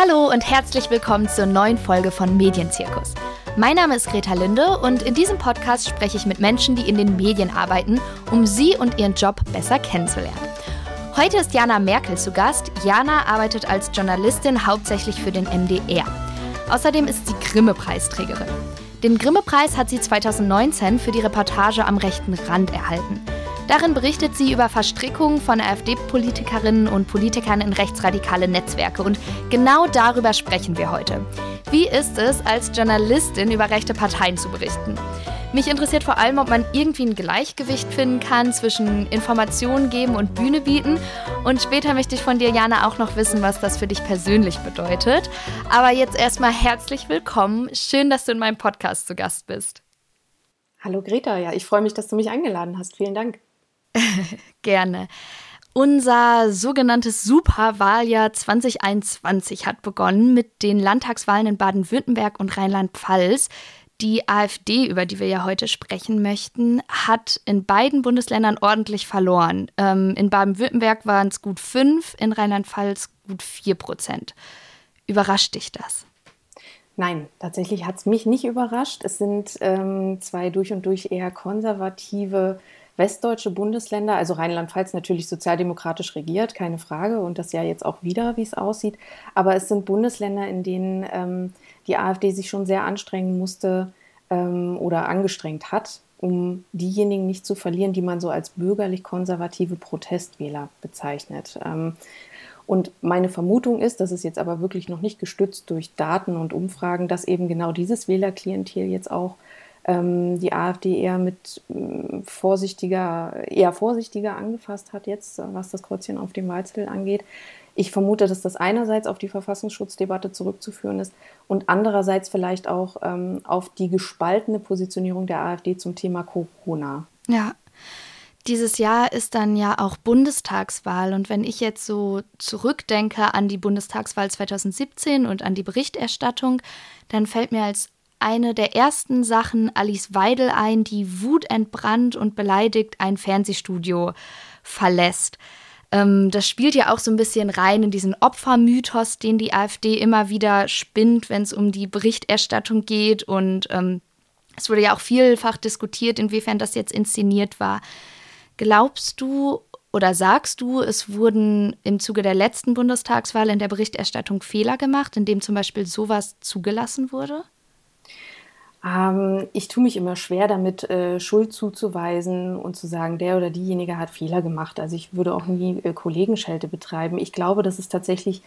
Hallo und herzlich willkommen zur neuen Folge von Medienzirkus. Mein Name ist Greta Linde und in diesem Podcast spreche ich mit Menschen, die in den Medien arbeiten, um sie und ihren Job besser kennenzulernen. Heute ist Jana Merkel zu Gast. Jana arbeitet als Journalistin hauptsächlich für den MDR. Außerdem ist sie Grimme-Preisträgerin. Den Grimme-Preis hat sie 2019 für die Reportage am rechten Rand erhalten. Darin berichtet sie über Verstrickungen von AfD-Politikerinnen und Politikern in rechtsradikale Netzwerke. Und genau darüber sprechen wir heute. Wie ist es, als Journalistin über rechte Parteien zu berichten? Mich interessiert vor allem, ob man irgendwie ein Gleichgewicht finden kann zwischen Informationen geben und Bühne bieten. Und später möchte ich von dir, Jana, auch noch wissen, was das für dich persönlich bedeutet. Aber jetzt erstmal herzlich willkommen. Schön, dass du in meinem Podcast zu Gast bist. Hallo Greta, ja, ich freue mich, dass du mich eingeladen hast. Vielen Dank. Gerne. Unser sogenanntes Superwahljahr 2021 hat begonnen mit den Landtagswahlen in Baden-Württemberg und Rheinland-Pfalz. Die AfD, über die wir ja heute sprechen möchten, hat in beiden Bundesländern ordentlich verloren. Ähm, in Baden-Württemberg waren es gut fünf, in Rheinland-Pfalz gut vier Prozent. Überrascht dich das? Nein, tatsächlich hat es mich nicht überrascht. Es sind ähm, zwei durch und durch eher konservative westdeutsche Bundesländer, also Rheinland-Pfalz natürlich sozialdemokratisch regiert, keine Frage, und das ja jetzt auch wieder, wie es aussieht. Aber es sind Bundesländer, in denen ähm, die AfD sich schon sehr anstrengen musste ähm, oder angestrengt hat, um diejenigen nicht zu verlieren, die man so als bürgerlich-konservative Protestwähler bezeichnet. Ähm, und meine Vermutung ist, das ist jetzt aber wirklich noch nicht gestützt durch Daten und Umfragen, dass eben genau dieses Wählerklientel jetzt auch ähm, die AfD eher mit äh, vorsichtiger, eher vorsichtiger angefasst hat jetzt, was das Kreuzchen auf dem Wahlzettel angeht. Ich vermute, dass das einerseits auf die Verfassungsschutzdebatte zurückzuführen ist und andererseits vielleicht auch ähm, auf die gespaltene Positionierung der AfD zum Thema Corona. Ja. Dieses Jahr ist dann ja auch Bundestagswahl. Und wenn ich jetzt so zurückdenke an die Bundestagswahl 2017 und an die Berichterstattung, dann fällt mir als eine der ersten Sachen Alice Weidel ein, die wutentbrannt und beleidigt ein Fernsehstudio verlässt. Ähm, das spielt ja auch so ein bisschen rein in diesen Opfermythos, den die AfD immer wieder spinnt, wenn es um die Berichterstattung geht. Und ähm, es wurde ja auch vielfach diskutiert, inwiefern das jetzt inszeniert war. Glaubst du oder sagst du, es wurden im Zuge der letzten Bundestagswahl in der Berichterstattung Fehler gemacht, indem zum Beispiel sowas zugelassen wurde? Ähm, ich tue mich immer schwer damit, äh, Schuld zuzuweisen und zu sagen, der oder diejenige hat Fehler gemacht. Also ich würde auch nie äh, Kollegenschelte betreiben. Ich glaube, dass es tatsächlich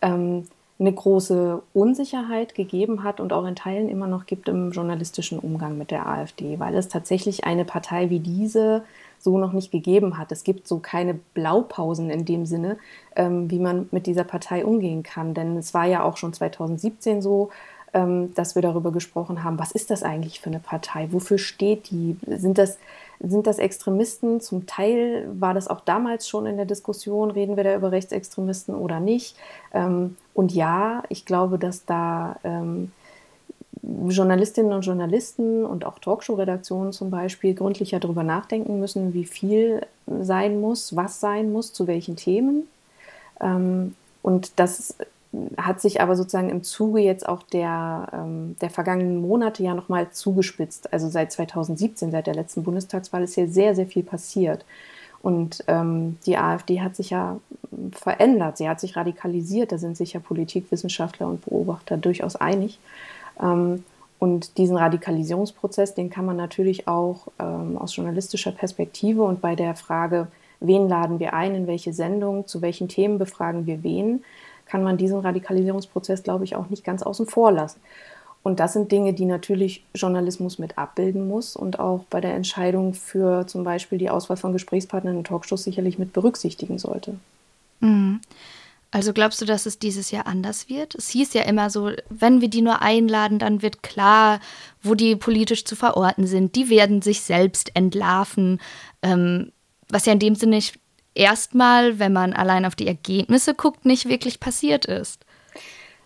ähm, eine große Unsicherheit gegeben hat und auch in Teilen immer noch gibt im journalistischen Umgang mit der AfD, weil es tatsächlich eine Partei wie diese so noch nicht gegeben hat. Es gibt so keine Blaupausen in dem Sinne, ähm, wie man mit dieser Partei umgehen kann. Denn es war ja auch schon 2017 so, dass wir darüber gesprochen haben, was ist das eigentlich für eine Partei? Wofür steht die? Sind das, sind das Extremisten? Zum Teil war das auch damals schon in der Diskussion, reden wir da über Rechtsextremisten oder nicht? Ähm, und ja, ich glaube, dass da ähm, Journalistinnen und Journalisten und auch Talkshow-Redaktionen zum Beispiel gründlicher darüber nachdenken müssen, wie viel sein muss, was sein muss, zu welchen Themen. und das hat sich aber sozusagen im Zuge jetzt auch der, ähm, der vergangenen Monate ja nochmal zugespitzt. Also seit 2017, seit der letzten Bundestagswahl, ist hier sehr, sehr viel passiert. Und ähm, die AfD hat sich ja verändert, sie hat sich radikalisiert, da sind sich ja Politikwissenschaftler und Beobachter durchaus einig. Ähm, und diesen Radikalisierungsprozess, den kann man natürlich auch ähm, aus journalistischer Perspektive und bei der Frage, wen laden wir ein, in welche Sendung, zu welchen Themen befragen wir wen, kann man diesen Radikalisierungsprozess, glaube ich, auch nicht ganz außen vor lassen. Und das sind Dinge, die natürlich Journalismus mit abbilden muss und auch bei der Entscheidung für zum Beispiel die Auswahl von Gesprächspartnern in Talkshows sicherlich mit berücksichtigen sollte. Mhm. Also glaubst du, dass es dieses Jahr anders wird? Es hieß ja immer so, wenn wir die nur einladen, dann wird klar, wo die politisch zu verorten sind. Die werden sich selbst entlarven, ähm, was ja in dem Sinne nicht erstmal, wenn man allein auf die Ergebnisse guckt, nicht wirklich passiert ist.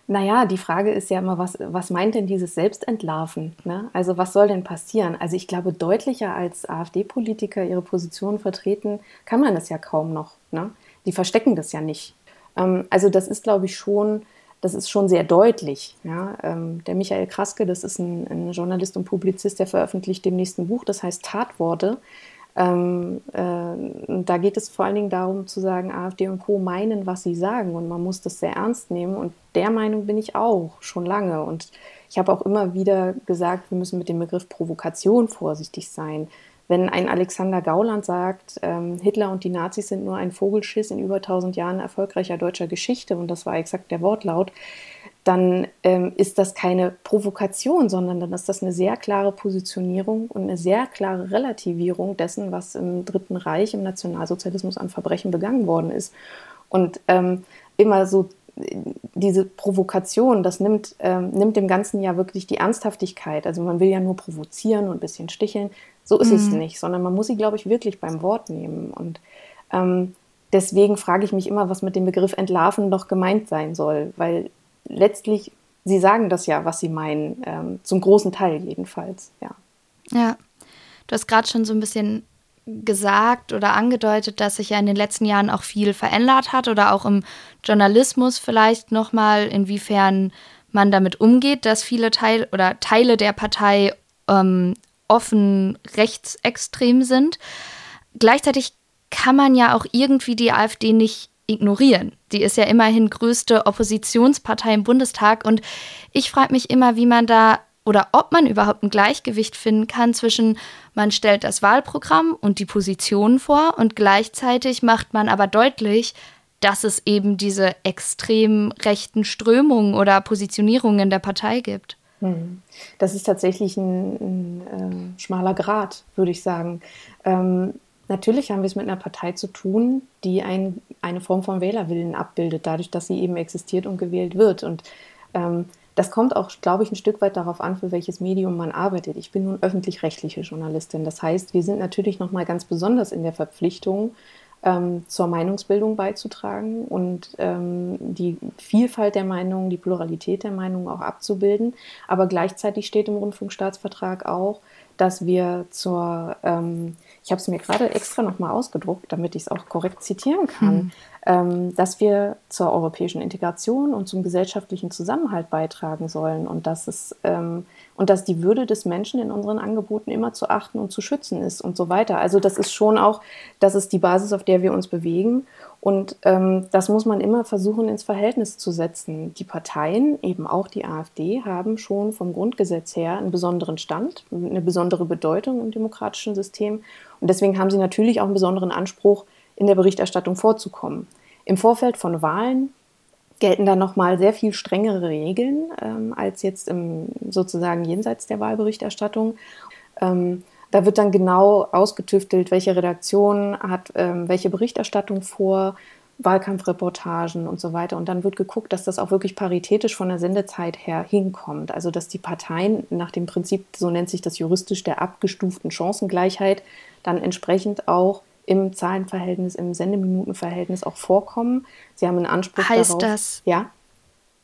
Naja, die Frage ist ja immer, was, was meint denn dieses Selbstentlarven? Ne? Also was soll denn passieren? Also ich glaube, deutlicher als AfD-Politiker ihre Position vertreten, kann man das ja kaum noch. Ne? Die verstecken das ja nicht. Ähm, also das ist, glaube ich, schon das ist schon sehr deutlich. Ja? Ähm, der Michael Kraske, das ist ein, ein, Journalist und Publizist, der veröffentlicht demnächst ein Buch, das heißt Tatworte. Ähm, äh, da geht es vor allen Dingen darum zu sagen, AfD und Co. meinen, was sie sagen und man muss das sehr ernst nehmen und der Meinung bin ich auch schon lange und ich habe auch immer wieder gesagt, wir müssen mit dem Begriff Provokation vorsichtig sein. Wenn ein Alexander Gauland sagt, ähm, Hitler und die Nazis sind nur ein Vogelschiss in über tausend Jahren erfolgreicher deutscher Geschichte, und das war exakt der Wortlaut, dann ähm, ist das keine Provokation, sondern dann ist das eine sehr klare Positionierung und eine sehr klare Relativierung dessen, was im Dritten Reich, im Nationalsozialismus an Verbrechen begangen worden ist. Und ähm, immer so diese Provokation, das nimmt, ähm, nimmt dem Ganzen ja wirklich die Ernsthaftigkeit. Also man will ja nur provozieren und ein bisschen sticheln. So ist mhm. es nicht, sondern man muss sie, glaube ich, wirklich beim Wort nehmen. Und ähm, deswegen frage ich mich immer, was mit dem Begriff entlarven doch gemeint sein soll, weil letztlich, sie sagen das ja, was sie meinen, ähm, zum großen Teil jedenfalls, ja. Ja, du hast gerade schon so ein bisschen gesagt oder angedeutet, dass sich ja in den letzten Jahren auch viel verändert hat oder auch im Journalismus vielleicht nochmal, inwiefern man damit umgeht, dass viele Teile oder Teile der Partei ähm, offen rechtsextrem sind. Gleichzeitig kann man ja auch irgendwie die AfD nicht ignorieren. Die ist ja immerhin größte Oppositionspartei im Bundestag und ich frage mich immer, wie man da oder ob man überhaupt ein Gleichgewicht finden kann zwischen, man stellt das Wahlprogramm und die Positionen vor und gleichzeitig macht man aber deutlich, dass es eben diese extrem rechten Strömungen oder Positionierungen der Partei gibt. Hm. Das ist tatsächlich ein, ein äh, schmaler Grad, würde ich sagen. Ähm, natürlich haben wir es mit einer Partei zu tun, die ein, eine Form von Wählerwillen abbildet, dadurch, dass sie eben existiert und gewählt wird. Und ähm, das kommt auch, glaube ich, ein Stück weit darauf an, für welches Medium man arbeitet. Ich bin nun öffentlich-rechtliche Journalistin. Das heißt, wir sind natürlich noch mal ganz besonders in der Verpflichtung, ähm, zur Meinungsbildung beizutragen und ähm, die Vielfalt der Meinungen, die Pluralität der Meinungen auch abzubilden. Aber gleichzeitig steht im Rundfunkstaatsvertrag auch, dass wir zur, ähm, ich habe es mir gerade extra nochmal ausgedruckt, damit ich es auch korrekt zitieren kann, mhm ähm, dass wir zur europäischen Integration und zum gesellschaftlichen Zusammenhalt beitragen sollen und dass es ähm, und dass die Würde des Menschen in unseren Angeboten immer zu achten und zu schützen ist und so weiter. Also das ist schon auch, das ist die Basis, auf der wir uns bewegen und ähm, das muss man immer versuchen ins Verhältnis zu setzen. Die Parteien, eben auch die AfD, haben schon vom Grundgesetz her einen besonderen Stand, eine besondere Bedeutung im demokratischen System und deswegen haben sie natürlich auch einen besonderen Anspruch in der Berichterstattung vorzukommen. Im Vorfeld von Wahlen gelten da nochmal sehr viel strengere Regeln ähm, als jetzt im sozusagen jenseits der Wahlberichterstattung. Ähm, da wird dann genau ausgetüftelt, welche Redaktion hat ähm, welche Berichterstattung vor, Wahlkampfreportagen und so weiter. Und dann wird geguckt, dass das auch wirklich paritätisch von der Sendezeit her hinkommt. Also dass die Parteien nach dem Prinzip, so nennt sich das juristisch, der abgestuften Chancengleichheit, dann entsprechend auch im Zahlenverhältnis, im Sendeminutenverhältnis auch vorkommen. Sie haben einen Anspruch heißt darauf. Das, ja?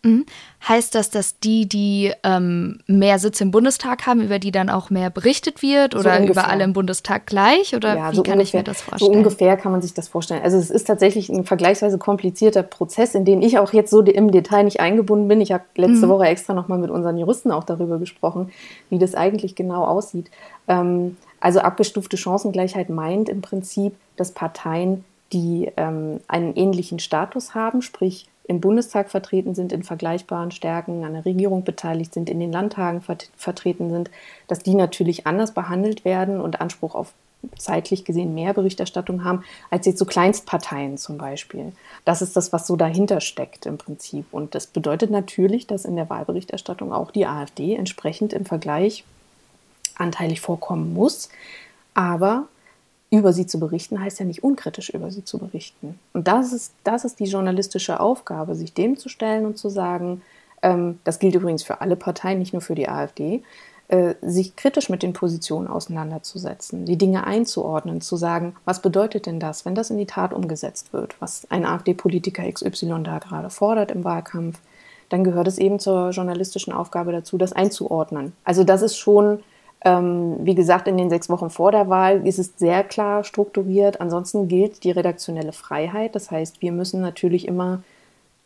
Mhm. Heißt das, dass die, die ähm, mehr Sitze im Bundestag haben, über die dann auch mehr berichtet wird oder so über alle im Bundestag gleich? Oder ja, wie so kann ungefähr, ich mir das vorstellen? So ungefähr kann man sich das vorstellen. Also es ist tatsächlich ein vergleichsweise komplizierter Prozess, in den ich auch jetzt so im Detail nicht eingebunden bin. Ich habe letzte mhm. Woche extra nochmal mit unseren Juristen auch darüber gesprochen, wie das eigentlich genau aussieht. Ähm, also abgestufte Chancengleichheit meint im Prinzip, dass Parteien, die ähm, einen ähnlichen Status haben, sprich im Bundestag vertreten sind in vergleichbaren Stärken, an der Regierung beteiligt sind, in den Landtagen vert vertreten sind, dass die natürlich anders behandelt werden und Anspruch auf zeitlich gesehen mehr Berichterstattung haben, als jetzt so Kleinstparteien zum Beispiel. Das ist das, was so dahinter steckt im Prinzip. Und das bedeutet natürlich, dass in der Wahlberichterstattung auch die AfD entsprechend im Vergleich anteilig vorkommen muss. Aber über sie zu berichten heißt ja nicht unkritisch über sie zu berichten. Und das ist, das ist die journalistische Aufgabe, sich dem zu stellen und zu sagen, ähm, das gilt übrigens für alle Parteien, nicht nur für die AfD, äh, sich kritisch mit den Positionen auseinanderzusetzen, die Dinge einzuordnen, zu sagen, was bedeutet denn das, wenn das in die Tat umgesetzt wird, was ein AfD-Politiker XY da gerade fordert im Wahlkampf, dann gehört es eben zur journalistischen Aufgabe dazu, das einzuordnen. Also das ist schon ähm, wie gesagt, in den sechs Wochen vor der Wahl ist es sehr klar strukturiert. Ansonsten gilt die redaktionelle Freiheit. Das heißt, wir müssen natürlich immer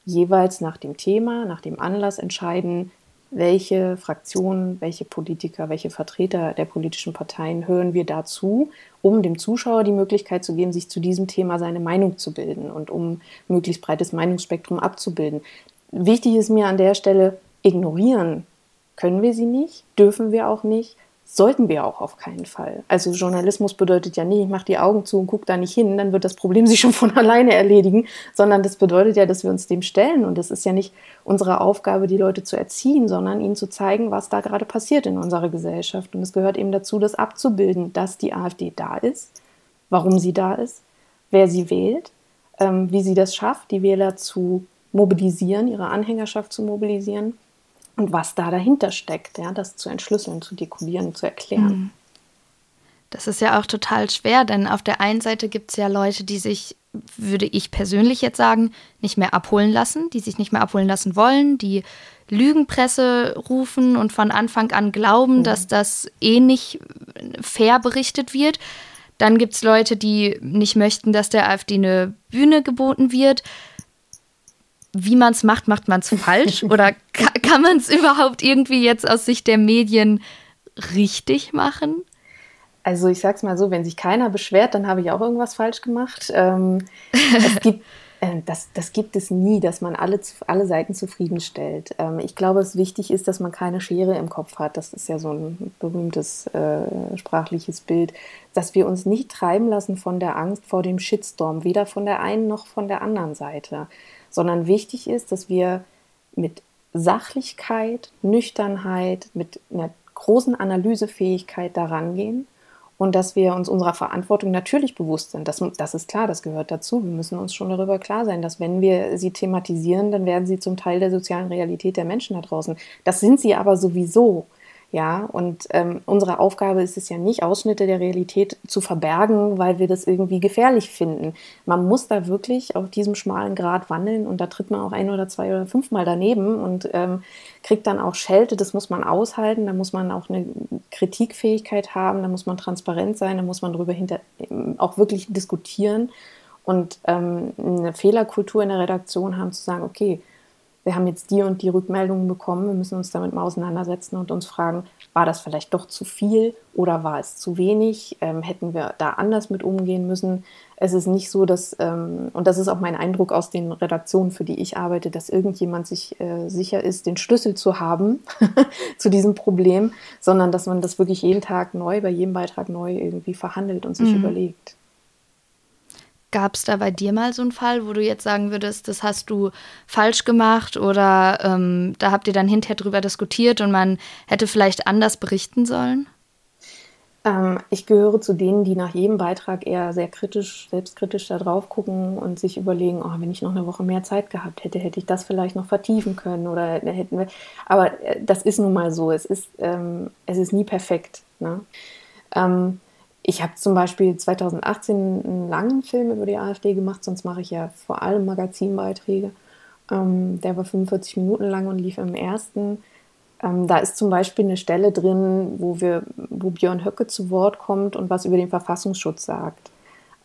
jeweils nach dem Thema, nach dem Anlass entscheiden, welche Fraktionen, welche Politiker, welche Vertreter der politischen Parteien hören wir dazu, um dem Zuschauer die Möglichkeit zu geben, sich zu diesem Thema seine Meinung zu bilden und um möglichst breites Meinungsspektrum abzubilden. Wichtig ist mir an der Stelle, ignorieren können wir sie nicht, dürfen wir auch nicht, sollten wir auch auf keinen Fall. Also Journalismus bedeutet ja nicht, ich mache die Augen zu und gucke da nicht hin, dann wird das Problem sich schon von alleine erledigen, sondern das bedeutet ja, dass wir uns dem stellen und es ist ja nicht unsere Aufgabe, die Leute zu erziehen, sondern ihnen zu zeigen, was da gerade passiert in unserer Gesellschaft. Und es gehört eben dazu, das abzubilden, dass die AfD da ist, warum sie da ist, wer sie wählt, ähm, wie sie das schafft, die Wähler zu mobilisieren, ihre Anhängerschaft zu mobilisieren und was da dahinter steckt, ja, das zu entschlüsseln, zu dekodieren, zu erklären. Mhm. Das ist ja auch total schwer, denn auf der einen Seite gibt es ja Leute, die sich, würde ich persönlich jetzt sagen, nicht mehr abholen lassen, die sich nicht mehr abholen lassen wollen, die Lügenpresse rufen und von Anfang an glauben, mhm. dass das eh nicht fair berichtet wird. Dann gibt es Leute, die nicht möchten, dass der AfD eine Bühne geboten wird wie man es macht, macht man es falsch? Oder kann, kann man es überhaupt irgendwie jetzt aus Sicht der Medien richtig machen? Also ich sag's mal so, wenn sich keiner beschwert, dann habe ich auch irgendwas falsch gemacht. Ähm, es gibt, äh, das, das gibt es nie, dass man alle, alle Seiten zufriedenstellt. Ähm, ich glaube, es wichtig ist, dass man keine Schere im Kopf hat. Das ist ja so ein berühmtes äh, sprachliches Bild, dass wir uns nicht treiben lassen von der Angst vor dem Shitstorm, weder von der einen noch von der anderen Seite sondern wichtig ist, dass wir mit Sachlichkeit, Nüchternheit, mit einer großen Analysefähigkeit daran gehen und dass wir uns unserer Verantwortung natürlich bewusst sind. Das, das ist klar, das gehört dazu. Wir müssen uns schon darüber klar sein, dass wenn wir sie thematisieren, dann werden sie zum Teil der sozialen Realität der Menschen da draußen. Das sind sie aber sowieso. Ja, und ähm, unsere Aufgabe ist es ja nicht, Ausschnitte der Realität zu verbergen, weil wir das irgendwie gefährlich finden. Man muss da wirklich auf diesem schmalen Grad wandeln und da tritt man auch ein oder zwei oder fünfmal daneben und ähm, kriegt dann auch Schelte. Das muss man aushalten, da muss man auch eine Kritikfähigkeit haben, da muss man transparent sein, da muss man darüber hinter auch wirklich diskutieren und ähm, eine Fehlerkultur in der Redaktion haben, zu sagen, okay, wir haben jetzt die und die Rückmeldungen bekommen, wir müssen uns damit mal auseinandersetzen und uns fragen, war das vielleicht doch zu viel oder war es zu wenig? Ähm, hätten wir da anders mit umgehen müssen? Es ist nicht so, dass, ähm, und das ist auch mein Eindruck aus den Redaktionen, für die ich arbeite, dass irgendjemand sich äh, sicher ist, den Schlüssel zu haben zu diesem Problem, sondern dass man das wirklich jeden Tag neu, bei jedem Beitrag neu irgendwie verhandelt und sich mhm. überlegt. Gab es da bei dir mal so einen Fall, wo du jetzt sagen würdest, das hast du falsch gemacht oder ähm, da habt ihr dann hinterher drüber diskutiert und man hätte vielleicht anders berichten sollen? Ähm, ich gehöre zu denen, die nach jedem Beitrag eher sehr kritisch, selbstkritisch da drauf gucken und sich überlegen, oh, wenn ich noch eine Woche mehr Zeit gehabt hätte, hätte ich das vielleicht noch vertiefen können oder hätten wir. Aber äh, das ist nun mal so. Es ist, ähm, es ist nie perfekt. Ne? Ähm, ich habe zum Beispiel 2018 einen langen Film über die AfD gemacht, sonst mache ich ja vor allem Magazinbeiträge. Ähm, der war 45 Minuten lang und lief im ersten. Ähm, da ist zum Beispiel eine Stelle drin, wo, wir, wo Björn Höcke zu Wort kommt und was über den Verfassungsschutz sagt.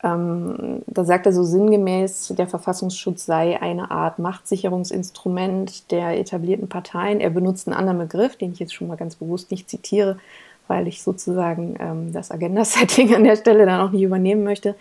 Ähm, da sagt er so sinngemäß, der Verfassungsschutz sei eine Art Machtsicherungsinstrument der etablierten Parteien. Er benutzt einen anderen Begriff, den ich jetzt schon mal ganz bewusst nicht zitiere, weil ich sozusagen ähm, das Agenda-Setting an der Stelle dann auch nicht übernehmen möchte.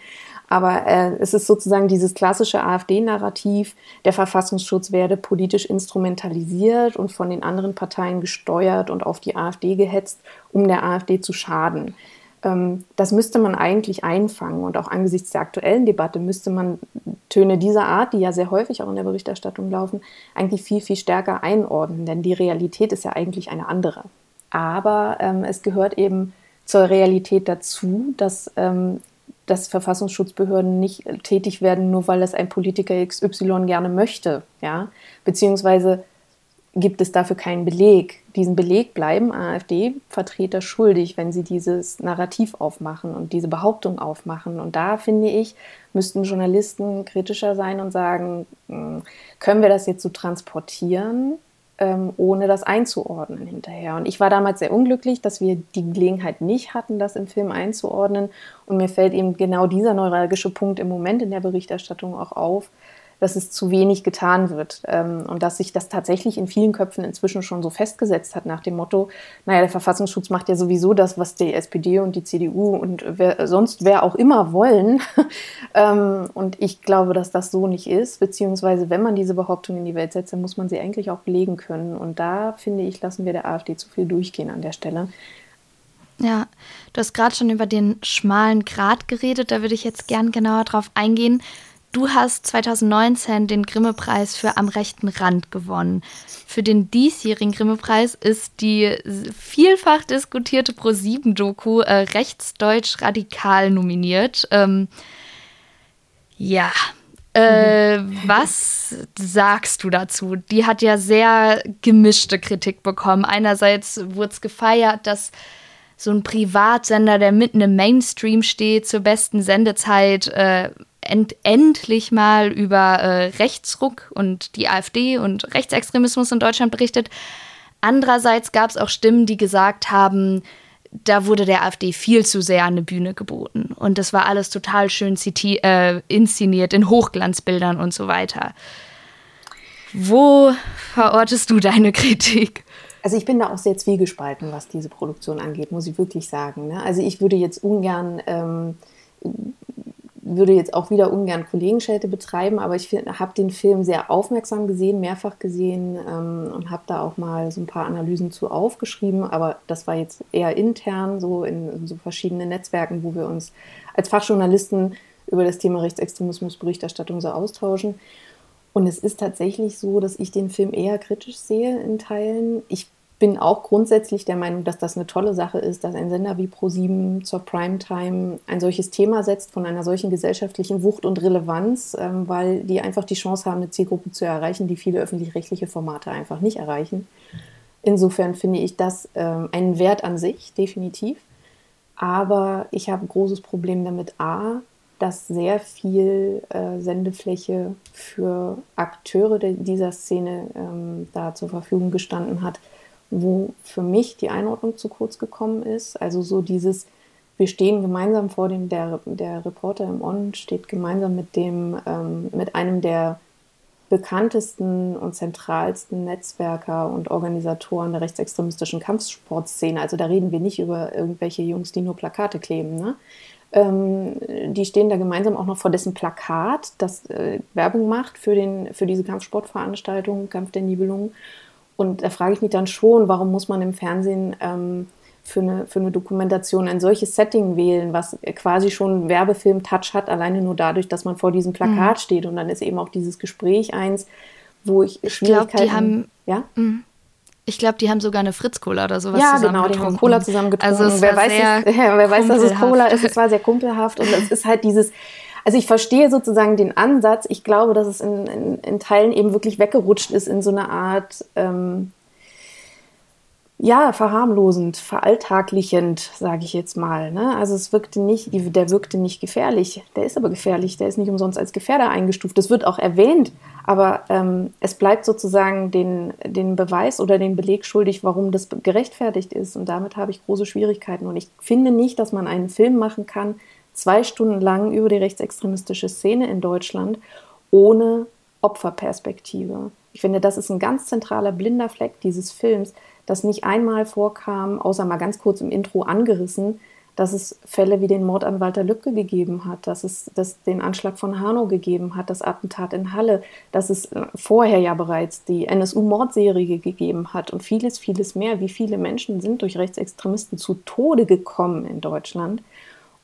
Aber äh, es ist sozusagen dieses klassische AfD-Narrativ, der Verfassungsschutz werde politisch instrumentalisiert und von den anderen Parteien gesteuert und auf die AfD gehetzt, um der AfD zu schaden. Ähm, das müsste man eigentlich einfangen und auch angesichts der aktuellen Debatte müsste man Töne dieser Art, die ja sehr häufig auch in der Berichterstattung laufen, eigentlich viel, viel stärker einordnen, denn die Realität ist ja eigentlich eine andere. Aber ähm, es gehört eben zur Realität dazu, dass, ähm, dass Verfassungsschutzbehörden nicht tätig werden, nur weil das ein Politiker XY gerne möchte. Ja? Beziehungsweise gibt es dafür keinen Beleg. Diesen Beleg bleiben AfD-Vertreter schuldig, wenn sie dieses Narrativ aufmachen und diese Behauptung aufmachen. Und da finde ich, müssten Journalisten kritischer sein und sagen, hm, können wir das jetzt so transportieren? Ähm, ohne das einzuordnen hinterher. Und ich war damals sehr unglücklich, dass wir die Gelegenheit nicht hatten, das im Film einzuordnen. Und mir fällt eben genau dieser neuralgische Punkt im Moment in der Berichterstattung auch auf, dass es zu wenig getan wird ähm, und dass sich das tatsächlich in vielen Köpfen inzwischen schon so festgesetzt hat nach dem Motto, naja, der Verfassungsschutz macht ja sowieso das, was die SPD und die CDU und wer, sonst wer auch immer wollen. ähm, und ich glaube, dass das so nicht ist, beziehungsweise wenn man diese Behauptung in die Welt setzt, dann muss man sie eigentlich auch belegen können. Und da, finde ich, lassen wir der AfD zu viel durchgehen an der Stelle. Ja, du hast gerade schon über den schmalen Grat geredet, da würde ich jetzt gern genauer drauf eingehen. Du hast 2019 den Grimme-Preis für Am rechten Rand gewonnen. Für den diesjährigen Grimme-Preis ist die vielfach diskutierte Pro-7-Doku äh, Rechtsdeutsch Radikal nominiert. Ähm, ja, äh, mhm. was sagst du dazu? Die hat ja sehr gemischte Kritik bekommen. Einerseits wurde es gefeiert, dass so ein Privatsender, der mitten im Mainstream steht, zur besten Sendezeit, äh, end endlich mal über äh, Rechtsruck und die AfD und Rechtsextremismus in Deutschland berichtet. Andererseits gab es auch Stimmen, die gesagt haben, da wurde der AfD viel zu sehr eine Bühne geboten. Und das war alles total schön äh, inszeniert in Hochglanzbildern und so weiter. Wo verortest du deine Kritik? Also ich bin da auch sehr zwiegespalten, was diese Produktion angeht, muss ich wirklich sagen. Ne? Also ich würde jetzt ungern ähm, würde jetzt auch wieder ungern Kollegenschelte betreiben, aber ich habe den Film sehr aufmerksam gesehen, mehrfach gesehen ähm, und habe da auch mal so ein paar Analysen zu aufgeschrieben. Aber das war jetzt eher intern, so in, so verschiedenen Netzwerken, wo wir uns als Fachjournalisten über das Thema Rechtsextremismus Berichterstattung so austauschen. Und es ist tatsächlich so, dass ich den Film eher kritisch sehe in Teilen. Ich bin auch grundsätzlich der Meinung, dass das eine tolle Sache ist, dass ein Sender wie Pro7 zur Primetime ein solches Thema setzt von einer solchen gesellschaftlichen Wucht und Relevanz, ähm, weil die einfach die Chance haben, eine Zielgruppe zu erreichen, die viele öffentlich-rechtliche Formate einfach nicht erreichen. Insofern finde ich das ähm, einen Wert an sich, definitiv. Aber ich habe ein großes Problem damit, a, dass sehr viel äh, Sendefläche für Akteure dieser Szene ähm, da zur Verfügung gestanden hat, wo für mich die Einordnung zu kurz gekommen ist. Also so dieses, wir stehen gemeinsam vor dem, der, der Reporter im On steht gemeinsam mit dem, ähm, mit einem der bekanntesten und zentralsten Netzwerker und Organisatoren der rechtsextremistischen Kampfsportszene. Also da reden wir nicht über irgendwelche Jungs, die nur Plakate kleben. Ne? Ähm, die stehen da gemeinsam auch noch vor dessen Plakat, das äh, Werbung macht für, den, für diese Kampfsportveranstaltung, Kampf der Nibelungen. Und da frage ich mich dann schon, warum muss man im Fernsehen ähm, für, eine, für eine Dokumentation ein solches Setting wählen, was quasi schon Werbefilm-Touch hat, alleine nur dadurch, dass man vor diesem Plakat mhm. steht. Und dann ist eben auch dieses Gespräch eins, wo ich, ich Schwierigkeiten... Glaub, die haben, ja? Mhm. Ich glaube, die haben sogar eine Fritz-Cola oder sowas ja, zusammen Ja, genau, die haben Cola zusammen getrunken. Also wer weiß, es, wer weiß, dass es Cola ist. Es war sehr kumpelhaft und es ist halt dieses also ich verstehe sozusagen den Ansatz. Ich glaube, dass es in, in, in Teilen eben wirklich weggerutscht ist in so eine Art, ähm, ja, verharmlosend, veralltaglichend, sage ich jetzt mal. Ne? Also es wirkte nicht, der wirkte nicht gefährlich. Der ist aber gefährlich. Der ist nicht umsonst als Gefährder eingestuft. Das wird auch erwähnt, aber ähm, es bleibt sozusagen den, den Beweis oder den Beleg schuldig, warum das gerechtfertigt ist. Und damit habe ich große Schwierigkeiten. Und ich finde nicht, dass man einen Film machen kann, zwei Stunden lang über die rechtsextremistische Szene in Deutschland ohne Opferperspektive. Ich finde, das ist ein ganz zentraler blinder Fleck dieses Films, das nicht einmal vorkam, außer mal ganz kurz im Intro angerissen, dass es Fälle wie den Mord an Walter Lübcke gegeben hat, dass es dass den Anschlag von Hanau gegeben hat, das Attentat in Halle, dass es äh, vorher ja bereits die NSU-Mordserie gegeben hat und vieles, vieles mehr. Wie viele Menschen sind durch Rechtsextremisten zu Tode gekommen in Deutschland?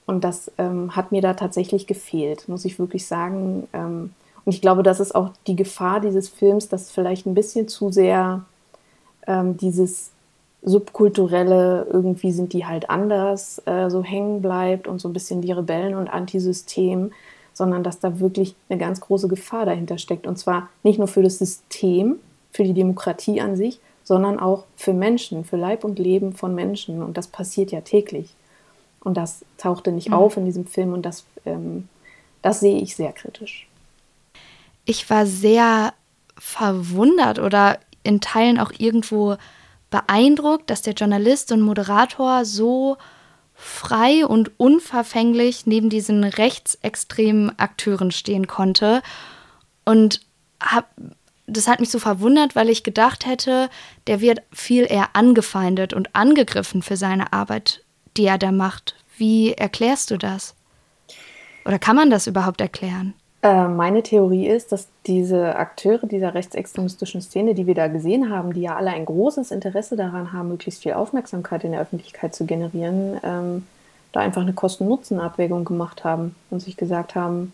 Und das ähm, hat mir da tatsächlich gefehlt, muss ich wirklich sagen. Ähm, und ich glaube, das ist auch die Gefahr dieses Films, dass vielleicht ein bisschen zu sehr ähm, dieses subkulturelle, irgendwie sind die halt anders, äh, so hängen bleibt und so ein bisschen die Rebellen und Antisystem, sondern dass da wirklich eine ganz große Gefahr dahinter steckt. Und zwar nicht nur für das System, für die Demokratie an sich, sondern auch für Menschen, für Leib und Leben von Menschen. Und das passiert ja täglich. Und das tauchte nicht mhm. auf in diesem Film und das, ähm, das sehe ich sehr kritisch. Ich war sehr verwundert oder in Teilen auch irgendwo beeindruckt, dass der Journalist und Moderator so frei und unverfänglich neben diesen rechtsextremen Akteuren stehen konnte Und hab, das hat mich so verwundert, weil ich gedacht hätte, der wird viel eher angefeindet und angegriffen für seine Arbeit, die er da macht. Wie erklärst du das? Oder kann man das überhaupt erklären? Äh, meine Theorie ist, dass diese Akteure dieser rechtsextremistischen Szene, die wir da gesehen haben, die ja alle ein großes Interesse daran haben, möglichst viel Aufmerksamkeit in der Öffentlichkeit zu generieren, ähm, da einfach eine Kosten-Nutzen-Abwägung gemacht haben und sich gesagt haben,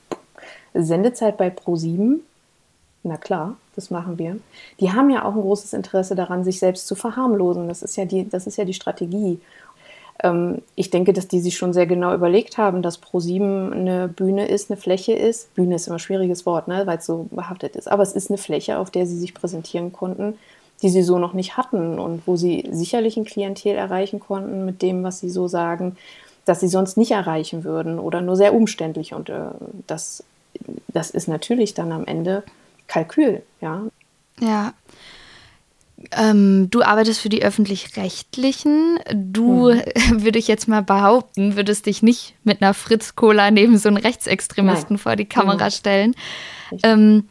Sendezeit bei Pro7, na klar, das machen wir. Die haben ja auch ein großes Interesse daran, sich selbst zu verharmlosen. Das ist ja die, das ist ja die Strategie. Ähm, ich denke, dass die sich schon sehr genau überlegt haben, dass ProSieben eine Bühne ist, eine Fläche ist. Bühne ist immer ein schwieriges Wort, ne, weil es so behaftet ist. Aber es ist eine Fläche, auf der sie sich präsentieren konnten, die sie so noch nicht hatten und wo sie sicherlich ein Klientel erreichen konnten mit dem, was sie so sagen, dass sie sonst nicht erreichen würden oder nur sehr umständlich. Und äh, das, das ist natürlich dann am Ende Kalkül, ja. Ja, ähm, du arbeitest für die öffentlich-rechtlichen. Du, hm. würde ich jetzt mal behaupten, würdest dich nicht mit einer Fritz-Cola neben so einen Rechtsextremisten Nein. vor die Kamera mhm. stellen. Ähm,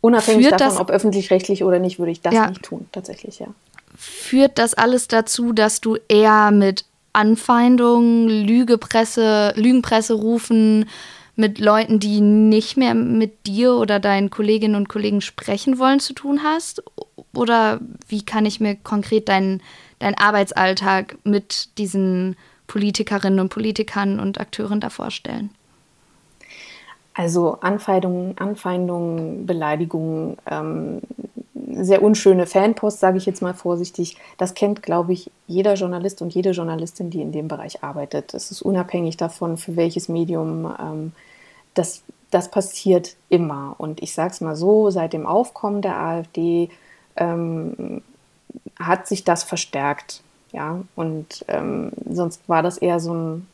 Unabhängig davon, das, ob öffentlich-rechtlich oder nicht, würde ich das ja, nicht tun, tatsächlich, ja. Führt das alles dazu, dass du eher mit Anfeindungen, Lügepresse, Lügenpresse rufen, mit Leuten, die nicht mehr mit dir oder deinen Kolleginnen und Kollegen sprechen wollen, zu tun hast? Oder wie kann ich mir konkret deinen dein Arbeitsalltag mit diesen Politikerinnen und Politikern und Akteuren da vorstellen? Also Anfeindungen, Anfeindungen Beleidigungen, ähm, sehr unschöne Fanpost, sage ich jetzt mal vorsichtig. Das kennt, glaube ich, jeder Journalist und jede Journalistin, die in dem Bereich arbeitet. Es ist unabhängig davon, für welches Medium ähm, das, das passiert immer. Und ich sage es mal so, seit dem Aufkommen der AfD ähm, hat sich das verstärkt. Ja, und ähm, sonst war das eher so ein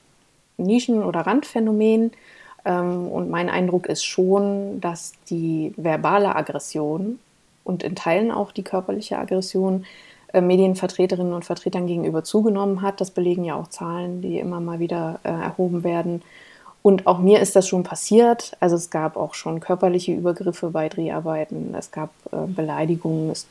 Nischen- oder Randphänomen. Ähm, und mein Eindruck ist schon, dass die verbale Aggression und in Teilen auch die körperliche Aggression äh, Medienvertreterinnen und Vertretern gegenüber zugenommen hat. Das belegen ja auch Zahlen, die immer mal wieder äh, erhoben werden. Und auch mir ist das schon passiert. Also es gab auch schon körperliche Übergriffe bei Dreharbeiten, es gab äh, Beleidigungen, es,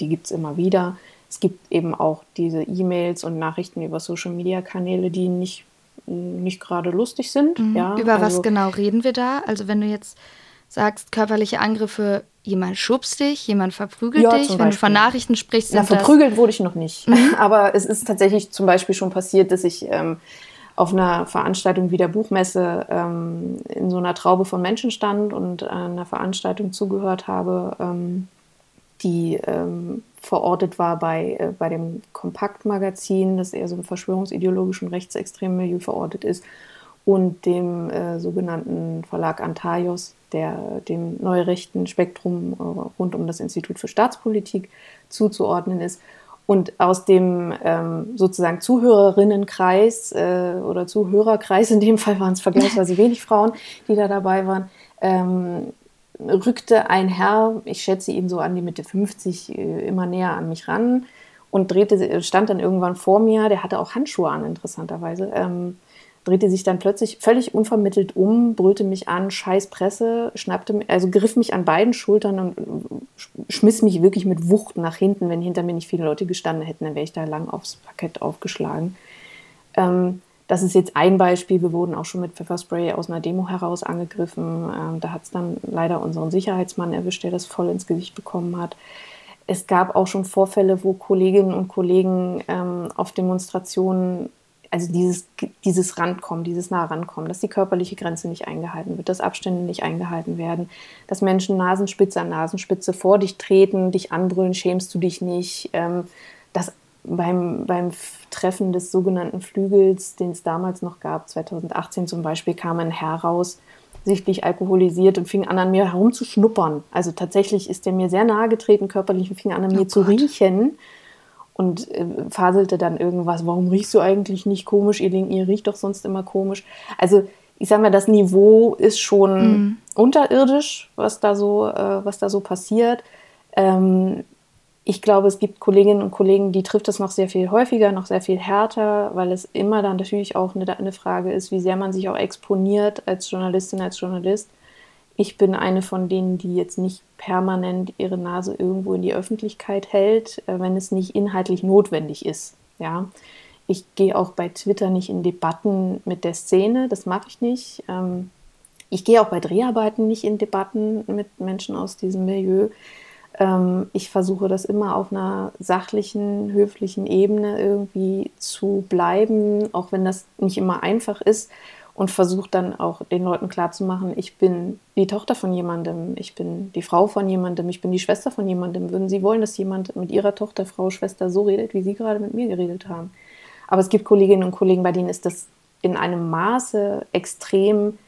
die gibt es immer wieder. Es gibt eben auch diese E-Mails und Nachrichten über Social-Media-Kanäle, die nicht, nicht gerade lustig sind. Mhm. Ja, über also, was genau reden wir da? Also wenn du jetzt sagst, körperliche Angriffe, jemand schubst dich, jemand verprügelt ja, dich, wenn Beispiel. du von Nachrichten sprichst. Na, verprügelt wurde ich noch nicht. Mhm. Aber es ist tatsächlich zum Beispiel schon passiert, dass ich ähm, auf einer Veranstaltung wie der Buchmesse ähm, in so einer Traube von Menschen stand und einer Veranstaltung zugehört habe, ähm, die ähm, verortet war bei, äh, bei dem Kompaktmagazin, das eher so im verschwörungsideologischen rechtsextremen Milieu verortet ist, und dem äh, sogenannten Verlag Antaios, der dem neurechten Spektrum äh, rund um das Institut für Staatspolitik zuzuordnen ist. Und aus dem ähm, sozusagen Zuhörerinnenkreis äh, oder Zuhörerkreis, in dem Fall waren es vergleichsweise wenig Frauen, die da dabei waren, ähm, rückte ein Herr, ich schätze ihn so an die Mitte 50, äh, immer näher an mich ran und drehte, stand dann irgendwann vor mir. Der hatte auch Handschuhe an, interessanterweise. Ähm, drehte sich dann plötzlich völlig unvermittelt um, brüllte mich an, scheiß Presse, schnappte, also griff mich an beiden Schultern und schmiss mich wirklich mit Wucht nach hinten. Wenn hinter mir nicht viele Leute gestanden hätten, dann wäre ich da lang aufs Parkett aufgeschlagen. Ähm, das ist jetzt ein Beispiel. Wir wurden auch schon mit Pfefferspray aus einer Demo heraus angegriffen. Ähm, da hat es dann leider unseren Sicherheitsmann erwischt, der das voll ins Gesicht bekommen hat. Es gab auch schon Vorfälle, wo Kolleginnen und Kollegen ähm, auf Demonstrationen also dieses, dieses Randkommen, dieses nah rankommen, dass die körperliche Grenze nicht eingehalten wird, dass Abstände nicht eingehalten werden, dass Menschen Nasenspitze an Nasenspitze vor dich treten, dich anbrüllen, schämst du dich nicht, ähm, dass beim, beim Treffen des sogenannten Flügels, den es damals noch gab, 2018 zum Beispiel, kam ein Herr raus, sichtlich alkoholisiert und fing an, an mir herumzuschnuppern. Also tatsächlich ist er mir sehr nahe getreten, körperlich, und fing an, an mir oh zu riechen und äh, faselte dann irgendwas, warum riechst du eigentlich nicht komisch? Ihr, ihr riecht doch sonst immer komisch. Also ich sag mal, das Niveau ist schon mhm. unterirdisch, was da so, äh, was da so passiert. Ähm, ich glaube, es gibt Kolleginnen und Kollegen, die trifft es noch sehr viel häufiger, noch sehr viel härter, weil es immer dann natürlich auch eine, eine Frage ist, wie sehr man sich auch exponiert als Journalistin, als Journalist Ich bin eine von denen, die jetzt nicht permanent ihre Nase irgendwo in die Öffentlichkeit hält, äh, wenn es nicht inhaltlich notwendig ist. Ja, ich gehe auch bei Twitter nicht in Debatten mit der Szene, das mache ich nicht. Ähm, ich gehe auch bei Dreharbeiten nicht in Debatten mit Menschen aus diesem Milieu. Ähm, ich versuche das immer auf einer sachlichen, höflichen Ebene irgendwie zu bleiben, auch wenn das nicht immer einfach ist. Und versuche dann auch den Leuten klarzumachen, ich bin die Tochter von jemandem, ich bin die Frau von jemandem, ich bin die Schwester von jemandem. Würden Sie wollen, dass jemand mit Ihrer Tochter, Frau, Schwester so redet, wie Sie gerade mit mir geredet haben? Aber es gibt Kolleginnen und Kollegen, bei denen ist das in einem Maße extrem,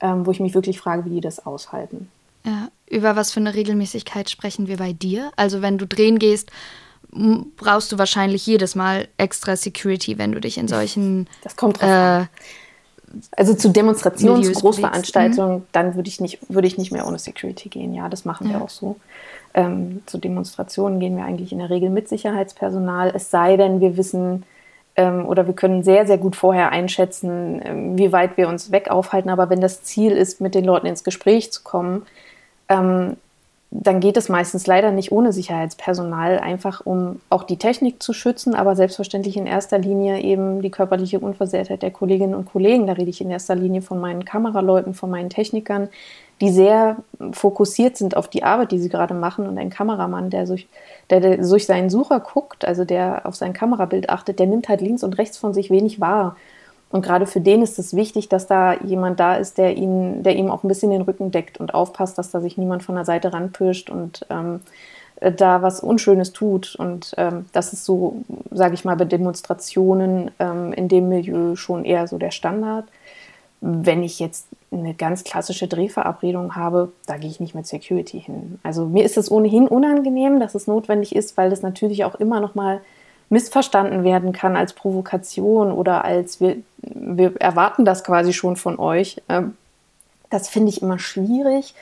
ähm, wo ich mich wirklich frage, wie die das aushalten. Ja, über was für eine Regelmäßigkeit sprechen wir bei dir? Also wenn du drehen gehst, brauchst du wahrscheinlich jedes Mal extra Security, wenn du dich in solchen. Das kommt drauf äh, Also zu Demonstrationen, zu Großveranstaltungen, mhm. dann würde ich, nicht, würd ich nicht mehr ohne Security gehen. Ja, das machen ja. wir auch so. Ähm, zu Demonstrationen gehen wir eigentlich in der Regel mit Sicherheitspersonal, es sei denn, wir wissen, ähm, oder wir können sehr, sehr gut vorher einschätzen, ähm, wie weit wir uns weg aufhalten. Aber wenn das Ziel ist, mit den Leuten ins Gespräch zu kommen, ähm, dann geht es meistens leider nicht ohne Sicherheitspersonal, einfach um auch die Technik zu schützen, aber selbstverständlich in erster Linie eben die körperliche Unversehrtheit der Kolleginnen und Kollegen. Da rede ich in erster Linie von meinen Kameraleuten, von meinen Technikern, die sehr fokussiert sind auf die Arbeit, die sie gerade machen. Und ein Kameramann, der durch, der, durch seinen Sucher guckt, also der auf sein Kamerabild achtet, der nimmt halt links und rechts von sich wenig wahr. Und gerade für den ist es wichtig, dass da jemand da ist, der ihn, der ihm auch ein bisschen den Rücken deckt und aufpasst, dass da sich niemand von der Seite ranpirscht und ähm, äh, da was Unschönes tut. Und ähm, das ist so, sage ich mal, bei Demonstrationen ähm, in dem Milieu schon eher so der Standard. Wenn ich jetzt eine ganz klassische Drehverabredung habe, da gehe ich nicht mit Security hin. Also mir ist es ohnehin unangenehm, dass es notwendig ist, weil das natürlich auch immer noch mal missverstanden werden kann als Provokation oder als wir, wir erwarten das quasi schon von euch. Ähm, das finde ich immer schwierig.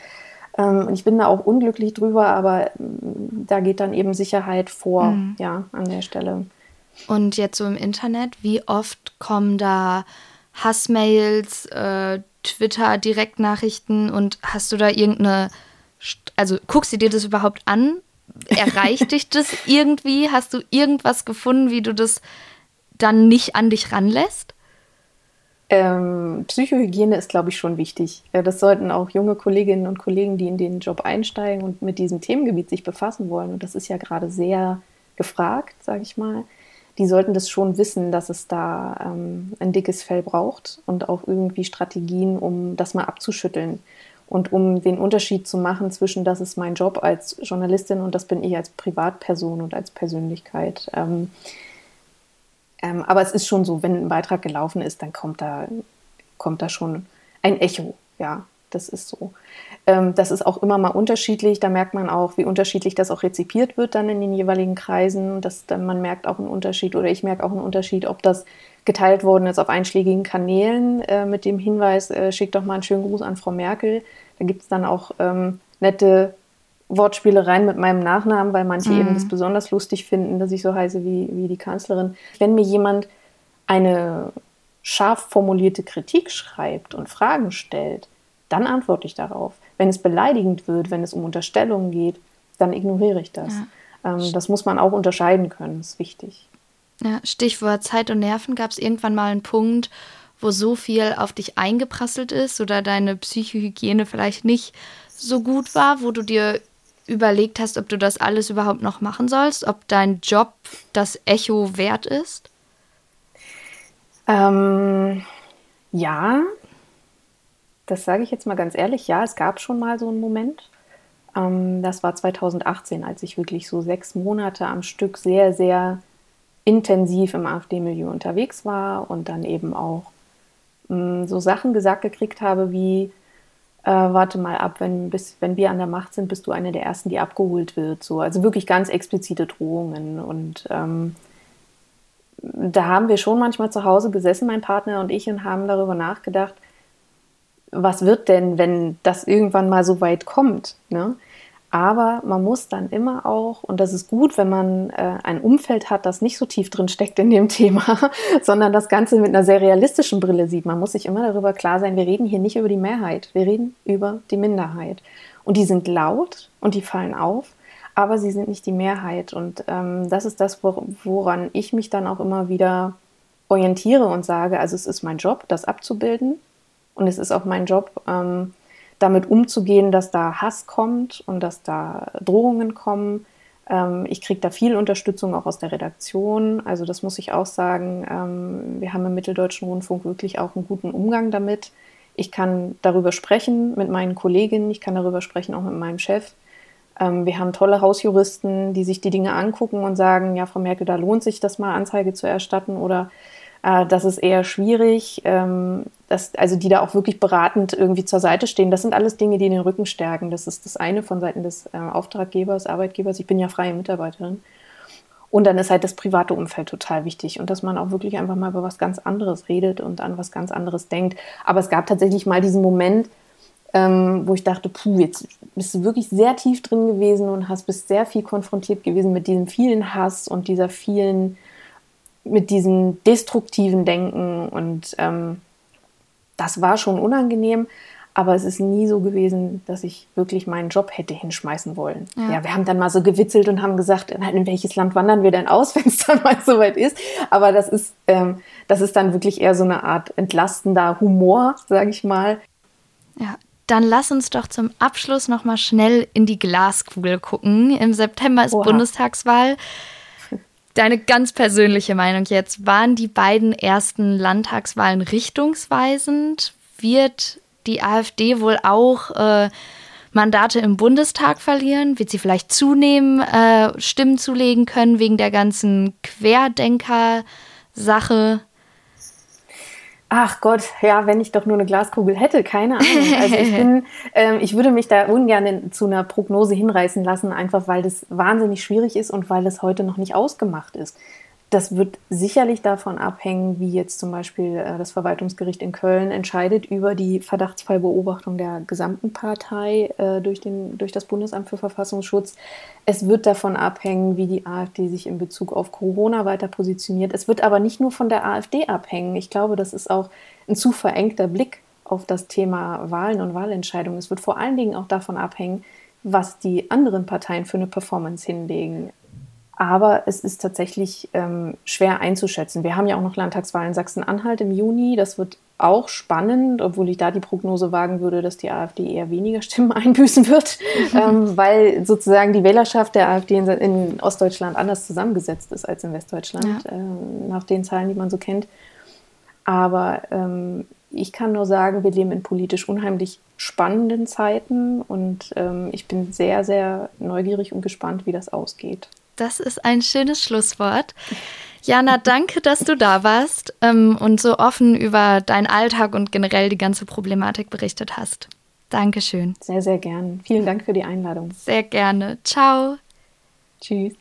Ähm, ich bin da auch unglücklich drüber, aber mm, da geht dann eben Sicherheit vor, mhm. ja, an der Stelle. Und jetzt so im Internet, wie oft kommen da Hassmails, äh, Twitter-Direktnachrichten und hast du da irgendeine, also guckst du dir das überhaupt an erreicht dich das irgendwie? Hast du irgendwas gefunden, wie du das dann nicht an dich ranlässt? Ähm, Psychohygiene ist, glaube ich, schon wichtig. Das sollten auch junge Kolleginnen und Kollegen, die in den Job einsteigen und mit diesem Themengebiet sich befassen wollen, und das ist ja gerade sehr gefragt, sage ich mal, die sollten das schon wissen, dass es da ähm, ein dickes Fell braucht und auch irgendwie Strategien, um das mal abzuschütteln. Und um den Unterschied zu machen zwischen, das ist mein Job als Journalistin und das bin ich als Privatperson und als Persönlichkeit. Ähm, ähm, aber es ist schon so, wenn ein Beitrag gelaufen ist, dann kommt da, kommt da schon ein Echo. Ja, das ist so. Ähm, das ist auch immer mal unterschiedlich. Da merkt man auch, wie unterschiedlich das auch rezipiert wird dann in den jeweiligen Kreisen. Das, dann, man merkt auch einen Unterschied oder ich merke auch einen Unterschied, ob das geteilt worden ist auf einschlägigen Kanälen äh, mit dem Hinweis, äh, schickt doch mal einen schönen Gruß an Frau Merkel. Da gibt es dann auch ähm, nette Wortspielereien mit meinem Nachnamen, weil manche mhm. eben das besonders lustig finden, dass ich so heiße wie, wie die Kanzlerin. Wenn mir jemand eine scharf formulierte Kritik schreibt und Fragen stellt, dann antworte ich darauf. Wenn es beleidigend wird, wenn es um Unterstellungen geht, dann ignoriere ich das. Ja. Ähm, das muss man auch unterscheiden können, das ist wichtig. Ja, Stichwort Zeit und Nerven. Gab es irgendwann mal einen Punkt, wo so viel auf dich eingeprasselt ist oder deine Psychohygiene vielleicht nicht so gut war, wo du dir überlegt hast, ob du das alles überhaupt noch machen sollst, ob dein Job das Echo wert ist? Ähm, ja, das sage ich jetzt mal ganz ehrlich. Ja, es gab schon mal so einen Moment. Ähm, das war 2018, als ich wirklich so sechs Monate am Stück sehr, sehr intensiv im AfD-Milieu unterwegs war und dann eben auch mh, mm, so Sachen gesagt gekriegt habe wie, äh, warte mal ab, wenn, bis, wenn wir an der Macht sind, bist du eine der Ersten, die abgeholt wird. So. Also wirklich ganz explizite Drohungen. Und ähm, da haben wir schon manchmal zu Hause gesessen, mein Partner und ich, und haben darüber nachgedacht, was wird denn, wenn das irgendwann mal so weit kommt? Ne? Aber man muss dann immer auch, und das ist gut, wenn man äh, ein Umfeld hat, das nicht so tief drin steckt in dem Thema, sondern das Ganze mit einer sehr realistischen Brille sieht. Man muss sich immer darüber klar sein, wir reden hier nicht über die Mehrheit, wir reden über die Minderheit. Und die sind laut und die fallen auf, aber sie sind nicht die Mehrheit. Und ähm, das ist das, woran ich mich dann auch immer wieder orientiere und sage, also es ist mein Job, das abzubilden. Und es ist auch mein Job, ähm, damit umzugehen, dass da Hass kommt und dass da Drohungen kommen. Ähm, ich kriege da viel Unterstützung auch aus der Redaktion. Also das muss ich auch sagen. Ähm, wir haben im Mitteldeutschen Rundfunk wirklich auch einen guten Umgang damit. Ich kann darüber sprechen mit meinen Kolleginnen, ich kann darüber sprechen auch mit meinem Chef. Ähm, wir haben tolle Hausjuristen, die sich die Dinge angucken und sagen, ja, Frau Merkel, da lohnt sich das mal, Anzeige zu erstatten oder äh, das ist eher schwierig, ähm, dass, also die da auch wirklich beratend irgendwie zur Seite stehen. Das sind alles Dinge, die den Rücken stärken. Das ist das eine von Seiten des äh, Auftraggebers, Arbeitgebers. Ich bin ja freie Mitarbeiterin. Und dann ist halt das private Umfeld total wichtig und dass man auch wirklich einfach mal über was ganz anderes redet und an was ganz anderes denkt. Aber es gab tatsächlich mal diesen Moment, ähm, wo ich dachte, puh, jetzt bist du wirklich sehr tief drin gewesen und hast bist sehr viel konfrontiert gewesen mit diesem vielen Hass und dieser vielen mit diesem destruktiven Denken und ähm, das war schon unangenehm, aber es ist nie so gewesen, dass ich wirklich meinen Job hätte hinschmeißen wollen. Ja, ja wir haben dann mal so gewitzelt und haben gesagt, in welches Land wandern wir denn aus, wenn es dann mal soweit ist. Aber das ist, ähm, das ist dann wirklich eher so eine Art entlastender Humor, sage ich mal. Ja, dann lass uns doch zum Abschluss noch mal schnell in die Glaskugel gucken. Im September ist Oha. Bundestagswahl. Deine ganz persönliche Meinung jetzt. Waren die beiden ersten Landtagswahlen richtungsweisend? Wird die AfD wohl auch äh, Mandate im Bundestag verlieren? Wird sie vielleicht zunehmen, äh, Stimmen zulegen können wegen der ganzen Querdenker-Sache? Ach Gott, ja, wenn ich doch nur eine Glaskugel hätte, keine Ahnung. Also ich bin, ähm, ich würde mich da ungern zu einer Prognose hinreißen lassen, einfach weil das wahnsinnig schwierig ist und weil es heute noch nicht ausgemacht ist. Das wird sicherlich davon abhängen, wie jetzt zum Beispiel äh, das Verwaltungsgericht in Köln entscheidet über die Verdachtsfallbeobachtung der gesamten Partei äh, durch, den, durch das Bundesamt für Verfassungsschutz. Es wird davon abhängen, wie die AfD sich in Bezug auf Corona weiter positioniert. Es wird aber nicht nur von der AfD abhängen. Ich glaube, das ist auch ein zu verengter Blick auf das Thema Wahlen und Wahlentscheidungen. Es wird vor allen Dingen auch davon abhängen, was die anderen Parteien für eine Performance hinlegen. Aber es ist tatsächlich ähm, schwer einzuschätzen. Wir haben ja auch noch Landtagswahlen in Sachsen-Anhalt im Juni. Das wird auch spannend, obwohl ich da die Prognose wagen würde, dass die AfD eher weniger Stimmen einbüßen wird, ähm, weil sozusagen die Wählerschaft der AfD in, in, Ostdeutschland anders zusammengesetzt ist als in Westdeutschland, ja. ähm, nach den Zahlen, die man so kennt. Aber ähm, ich kann nur sagen, wir leben in politisch unheimlich spannenden Zeiten und ähm, ich bin sehr, sehr neugierig und gespannt, wie das ausgeht. Das ist ein schönes Schlusswort. Jana, danke, dass du da warst ähm, und so offen über deinen Alltag und generell die ganze Problematik berichtet hast. Dankeschön. Sehr, sehr gern. Vielen Dank für die Einladung. Sehr gerne. Ciao. Tschüss.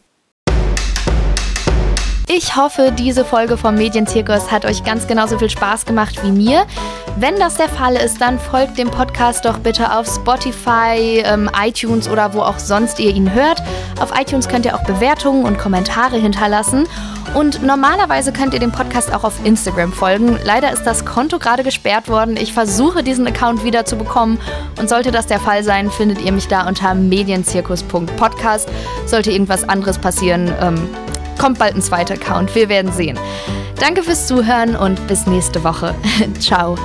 Ich hoffe, diese Folge vom Medienzirkus hat euch ganz genauso viel Spaß gemacht wie mir. Wenn das der Fall ist, dann folgt dem Podcast doch bitte auf Spotify, ähm, iTunes oder wo auch sonst ihr ihn hört. Auf iTunes könnt ihr auch Bewertungen und Kommentare hinterlassen. Und normalerweise könnt ihr dem Podcast auch auf Instagram folgen. Leider ist das Konto gerade gesperrt worden. Ich versuche diesen Account wieder zu bekommen. Und sollte das der Fall sein, findet ihr mich da unter medienzirkus.podcast. Sollte irgendwas anderes passieren, ähm, kommt bald ein zweiter Account. Wir werden sehen. Danke fürs Zuhören und bis nächste Woche. Ciao.